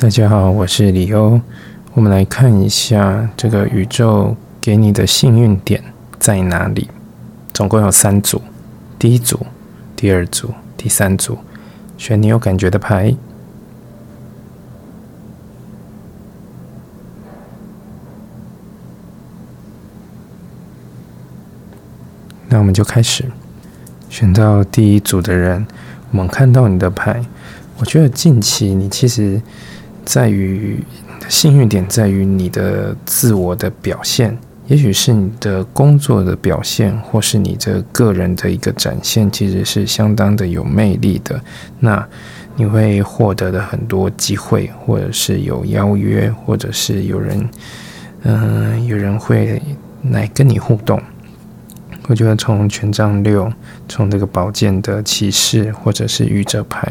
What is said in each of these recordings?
大家好，我是李欧。我们来看一下这个宇宙给你的幸运点在哪里。总共有三组，第一组、第二组、第三组，选你有感觉的牌。那我们就开始。选到第一组的人，我们看到你的牌。我觉得近期你其实在于幸运点，在于你的自我的表现，也许是你的工作的表现，或是你的个人的一个展现，其实是相当的有魅力的。那你会获得的很多机会，或者是有邀约，或者是有人，嗯，有人会来跟你互动。我觉得从权杖六，从这个宝剑的骑士，或者是愚者牌，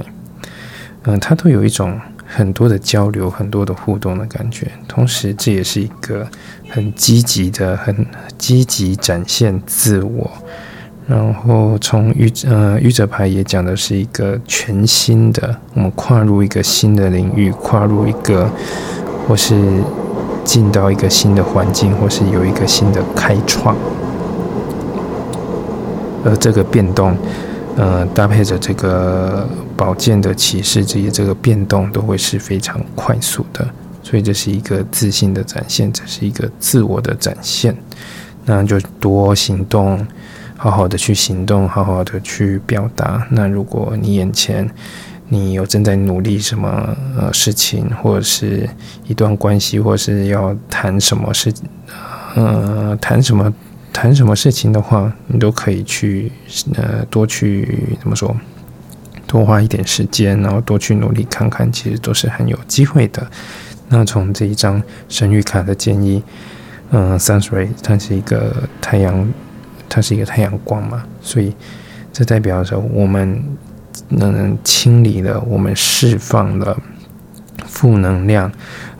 嗯，它都有一种很多的交流、很多的互动的感觉。同时，这也是一个很积极的、很积极展现自我。然后，从愚呃愚者牌也讲的是一个全新的，我们跨入一个新的领域，跨入一个，或是进到一个新的环境，或是有一个新的开创。而这个变动，呃，搭配着这个宝剑的骑士，这些这个变动都会是非常快速的，所以这是一个自信的展现，这是一个自我的展现。那就多行动，好好的去行动，好好的去表达。那如果你眼前你有正在努力什么呃事情，或者是一段关系，或是要谈什么事，呃，谈什么？谈什么事情的话，你都可以去，呃，多去怎么说，多花一点时间，然后多去努力看看，其实都是很有机会的。那从这一张神谕卡的建议，嗯，Sunray 它是一个太阳，它是一个太阳光嘛，所以这代表着我们能清理了，我们释放了负能量，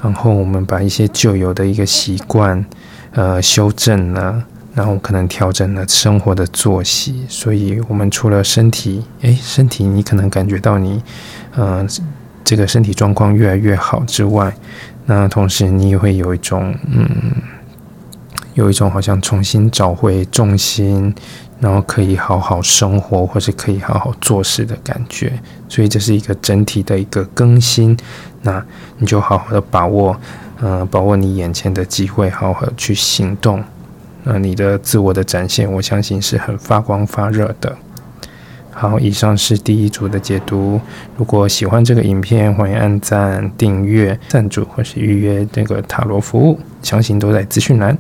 然后我们把一些旧有的一个习惯，呃，修正了。然后可能调整了生活的作息，所以我们除了身体，诶，身体你可能感觉到你，嗯，这个身体状况越来越好之外，那同时你也会有一种，嗯，有一种好像重新找回重心，然后可以好好生活或是可以好好做事的感觉，所以这是一个整体的一个更新，那你就好好的把握，嗯，把握你眼前的机会，好好去行动。那你的自我的展现，我相信是很发光发热的。好，以上是第一组的解读。如果喜欢这个影片，欢迎按赞、订阅、赞助或是预约这个塔罗服务，详情都在资讯栏。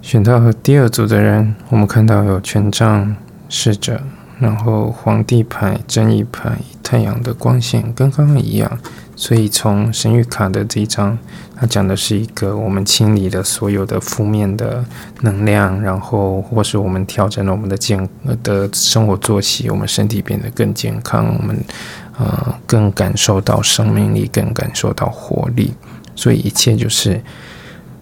选到第二组的人，我们看到有权杖侍者，然后皇帝牌、正义牌、太阳的光线，跟刚刚一样。所以从神谕卡的这一张，它讲的是一个我们清理了所有的负面的能量，然后或是我们调整了我们的健的生活作息，我们身体变得更健康，我们呃更感受到生命力，更感受到活力。所以一切就是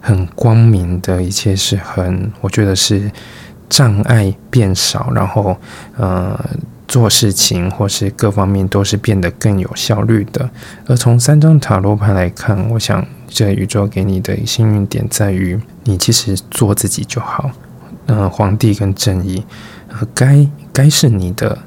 很光明的，一切是很，我觉得是障碍变少，然后呃。做事情或是各方面都是变得更有效率的。而从三张塔罗牌来看，我想这宇宙给你的幸运点在于，你其实做自己就好。嗯，皇帝跟正义，呃，该该是你的，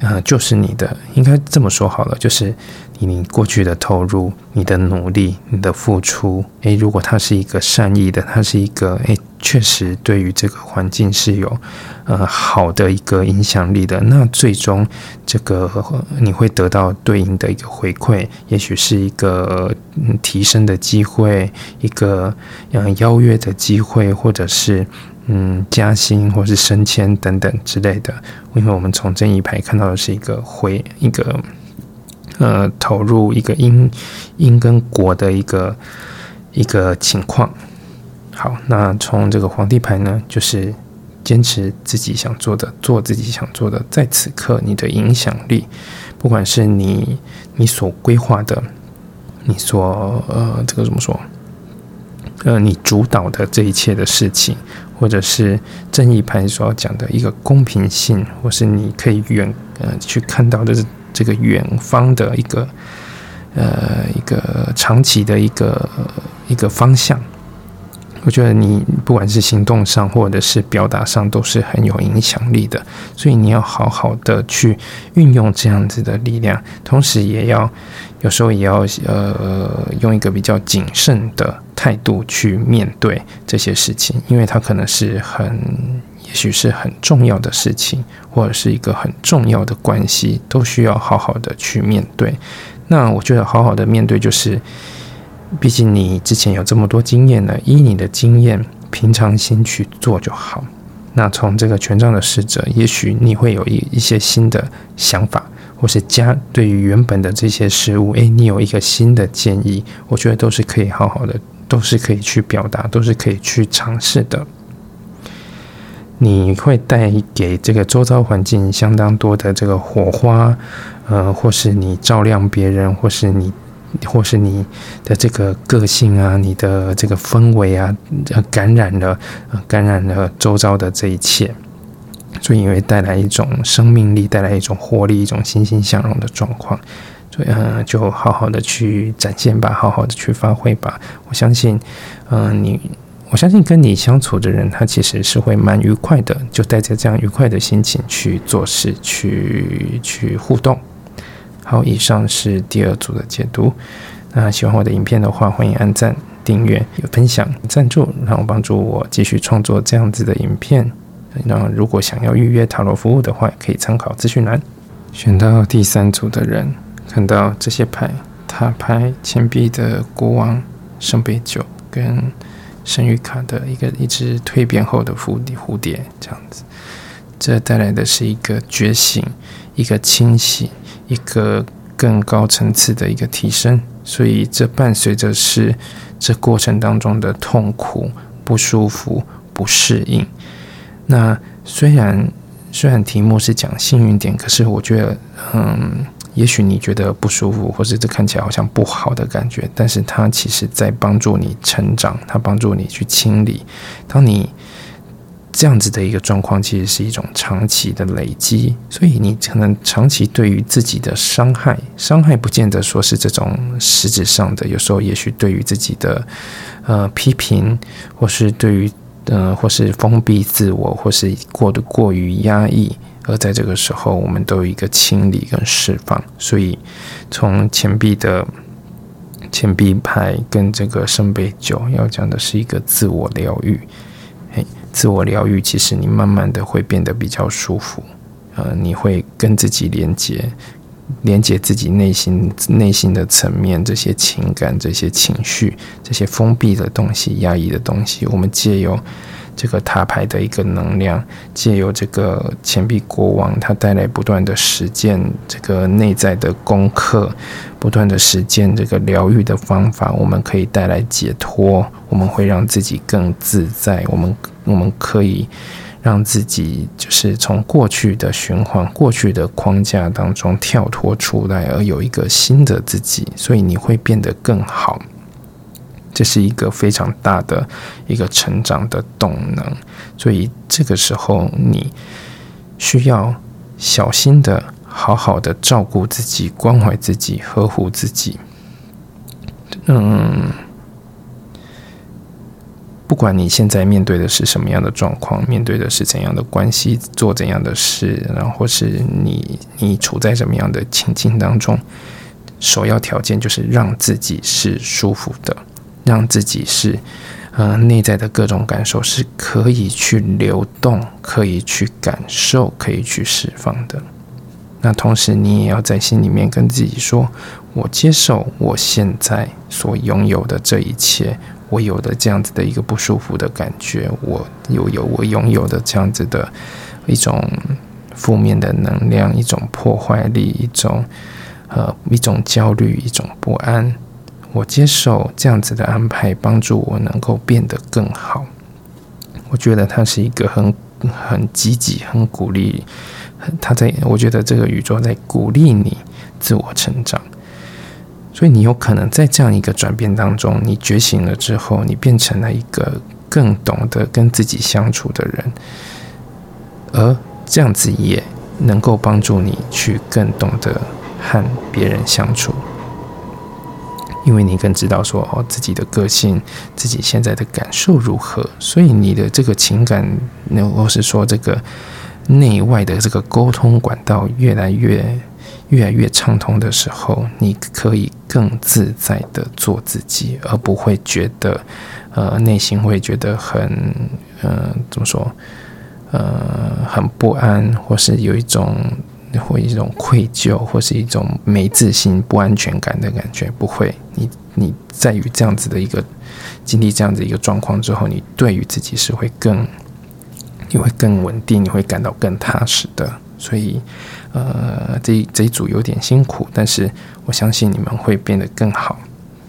呃，就是你的，应该这么说好了，就是。你过去的投入、你的努力、你的付出，诶，如果他是一个善意的，他是一个诶，确实对于这个环境是有呃好的一个影响力的，那最终这个你会得到对应的一个回馈，也许是一个提升的机会，一个嗯邀约的机会，或者是嗯加薪或是升迁等等之类的。因为我们从正义牌看到的是一个回一个。呃，投入一个因因跟果的一个一个情况。好，那从这个皇帝牌呢，就是坚持自己想做的，做自己想做的。在此刻，你的影响力，不管是你你所规划的，你所呃这个怎么说？呃，你主导的这一切的事情，或者是正义牌所讲的一个公平性，或是你可以远呃去看到的。这个远方的一个呃一个长期的一个一个方向。我觉得你不管是行动上或者是表达上都是很有影响力的，所以你要好好的去运用这样子的力量，同时也要有时候也要呃用一个比较谨慎的态度去面对这些事情，因为它可能是很也许是很重要的事情，或者是一个很重要的关系，都需要好好的去面对。那我觉得好好的面对就是。毕竟你之前有这么多经验了，依你的经验，平常心去做就好。那从这个权杖的使者，也许你会有一一些新的想法，或是加对于原本的这些事物，诶，你有一个新的建议，我觉得都是可以好好的，都是可以去表达，都是可以去尝试的。你会带给这个周遭环境相当多的这个火花，呃，或是你照亮别人，或是你。或是你的这个个性啊，你的这个氛围啊，感染了，感染了周遭的这一切，所以会带来一种生命力，带来一种活力，一种欣欣向荣的状况。所以，嗯，就好好的去展现吧，好好的去发挥吧。我相信，嗯，你，我相信跟你相处的人，他其实是会蛮愉快的，就带着这样愉快的心情去做事，去去互动。好，以上是第二组的解读。那喜欢我的影片的话，欢迎按赞、订阅、有分享、赞助，然后帮助我继续创作这样子的影片。那如果想要预约塔罗服务的话，可以参考资讯栏。选到第三组的人，看到这些牌：塔牌、钱币的国王、圣杯九跟圣谕卡的一个一只蜕变后的蝴蝶，蝴蝶这样子。这带来的是一个觉醒，一个清醒。一个更高层次的一个提升，所以这伴随着是这过程当中的痛苦、不舒服、不适应。那虽然虽然题目是讲幸运点，可是我觉得，嗯，也许你觉得不舒服，或者这看起来好像不好的感觉，但是它其实在帮助你成长，它帮助你去清理。当你这样子的一个状况，其实是一种长期的累积，所以你可能长期对于自己的伤害，伤害不见得说是这种实质上的，有时候也许对于自己的呃批评，或是对于呃或是封闭自我，或是过得过于压抑，而在这个时候，我们都有一个清理跟释放。所以从钱币的钱币牌跟这个圣杯九要讲的是一个自我疗愈。自我疗愈，其实你慢慢的会变得比较舒服，呃，你会跟自己连接，连接自己内心内心的层面，这些情感、这些情绪、这些封闭的东西、压抑的东西，我们借由这个塔牌的一个能量，借由这个钱币国王，它带来不断的实践，这个内在的功课，不断的实践这个疗愈的方法，我们可以带来解脱，我们会让自己更自在，我们。我们可以让自己就是从过去的循环、过去的框架当中跳脱出来，而有一个新的自己，所以你会变得更好。这是一个非常大的一个成长的动能，所以这个时候你需要小心的、好好的照顾自己、关怀自己、呵护自己。嗯。不管你现在面对的是什么样的状况，面对的是怎样的关系，做怎样的事，然后是你你处在什么样的情境当中，首要条件就是让自己是舒服的，让自己是呃内在的各种感受是可以去流动，可以去感受，可以去释放的。那同时，你也要在心里面跟自己说：我接受我现在所拥有的这一切。我有的这样子的一个不舒服的感觉，我又有我拥有的这样子的一种负面的能量，一种破坏力，一种呃一种焦虑，一种不安。我接受这样子的安排，帮助我能够变得更好。我觉得它是一个很很积极、很鼓励，他在我觉得这个宇宙在鼓励你自我成长。所以你有可能在这样一个转变当中，你觉醒了之后，你变成了一个更懂得跟自己相处的人，而这样子也能够帮助你去更懂得和别人相处。因为你更知道说哦自己的个性，自己现在的感受如何，所以你的这个情感，那或是说这个内外的这个沟通管道越来越越来越畅通的时候，你可以更自在的做自己，而不会觉得呃内心会觉得很呃怎么说呃很不安，或是有一种。或一种愧疚，或是一种没自信、不安全感的感觉，不会。你你在于这样子的一个经历这样子一个状况之后，你对于自己是会更，你会更稳定，你会感到更踏实的。所以，呃，这这一组有点辛苦，但是我相信你们会变得更好。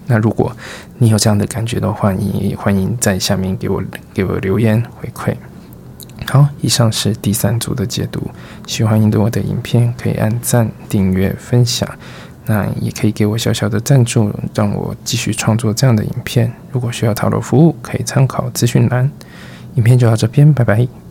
那如果你有这样的感觉的话，你欢迎在下面给我给我留言回馈。好，以上是第三组的解读。喜欢印度我的影片，可以按赞、订阅、分享。那也可以给我小小的赞助，让我继续创作这样的影片。如果需要讨论服务，可以参考资讯栏。影片就到这边，拜拜。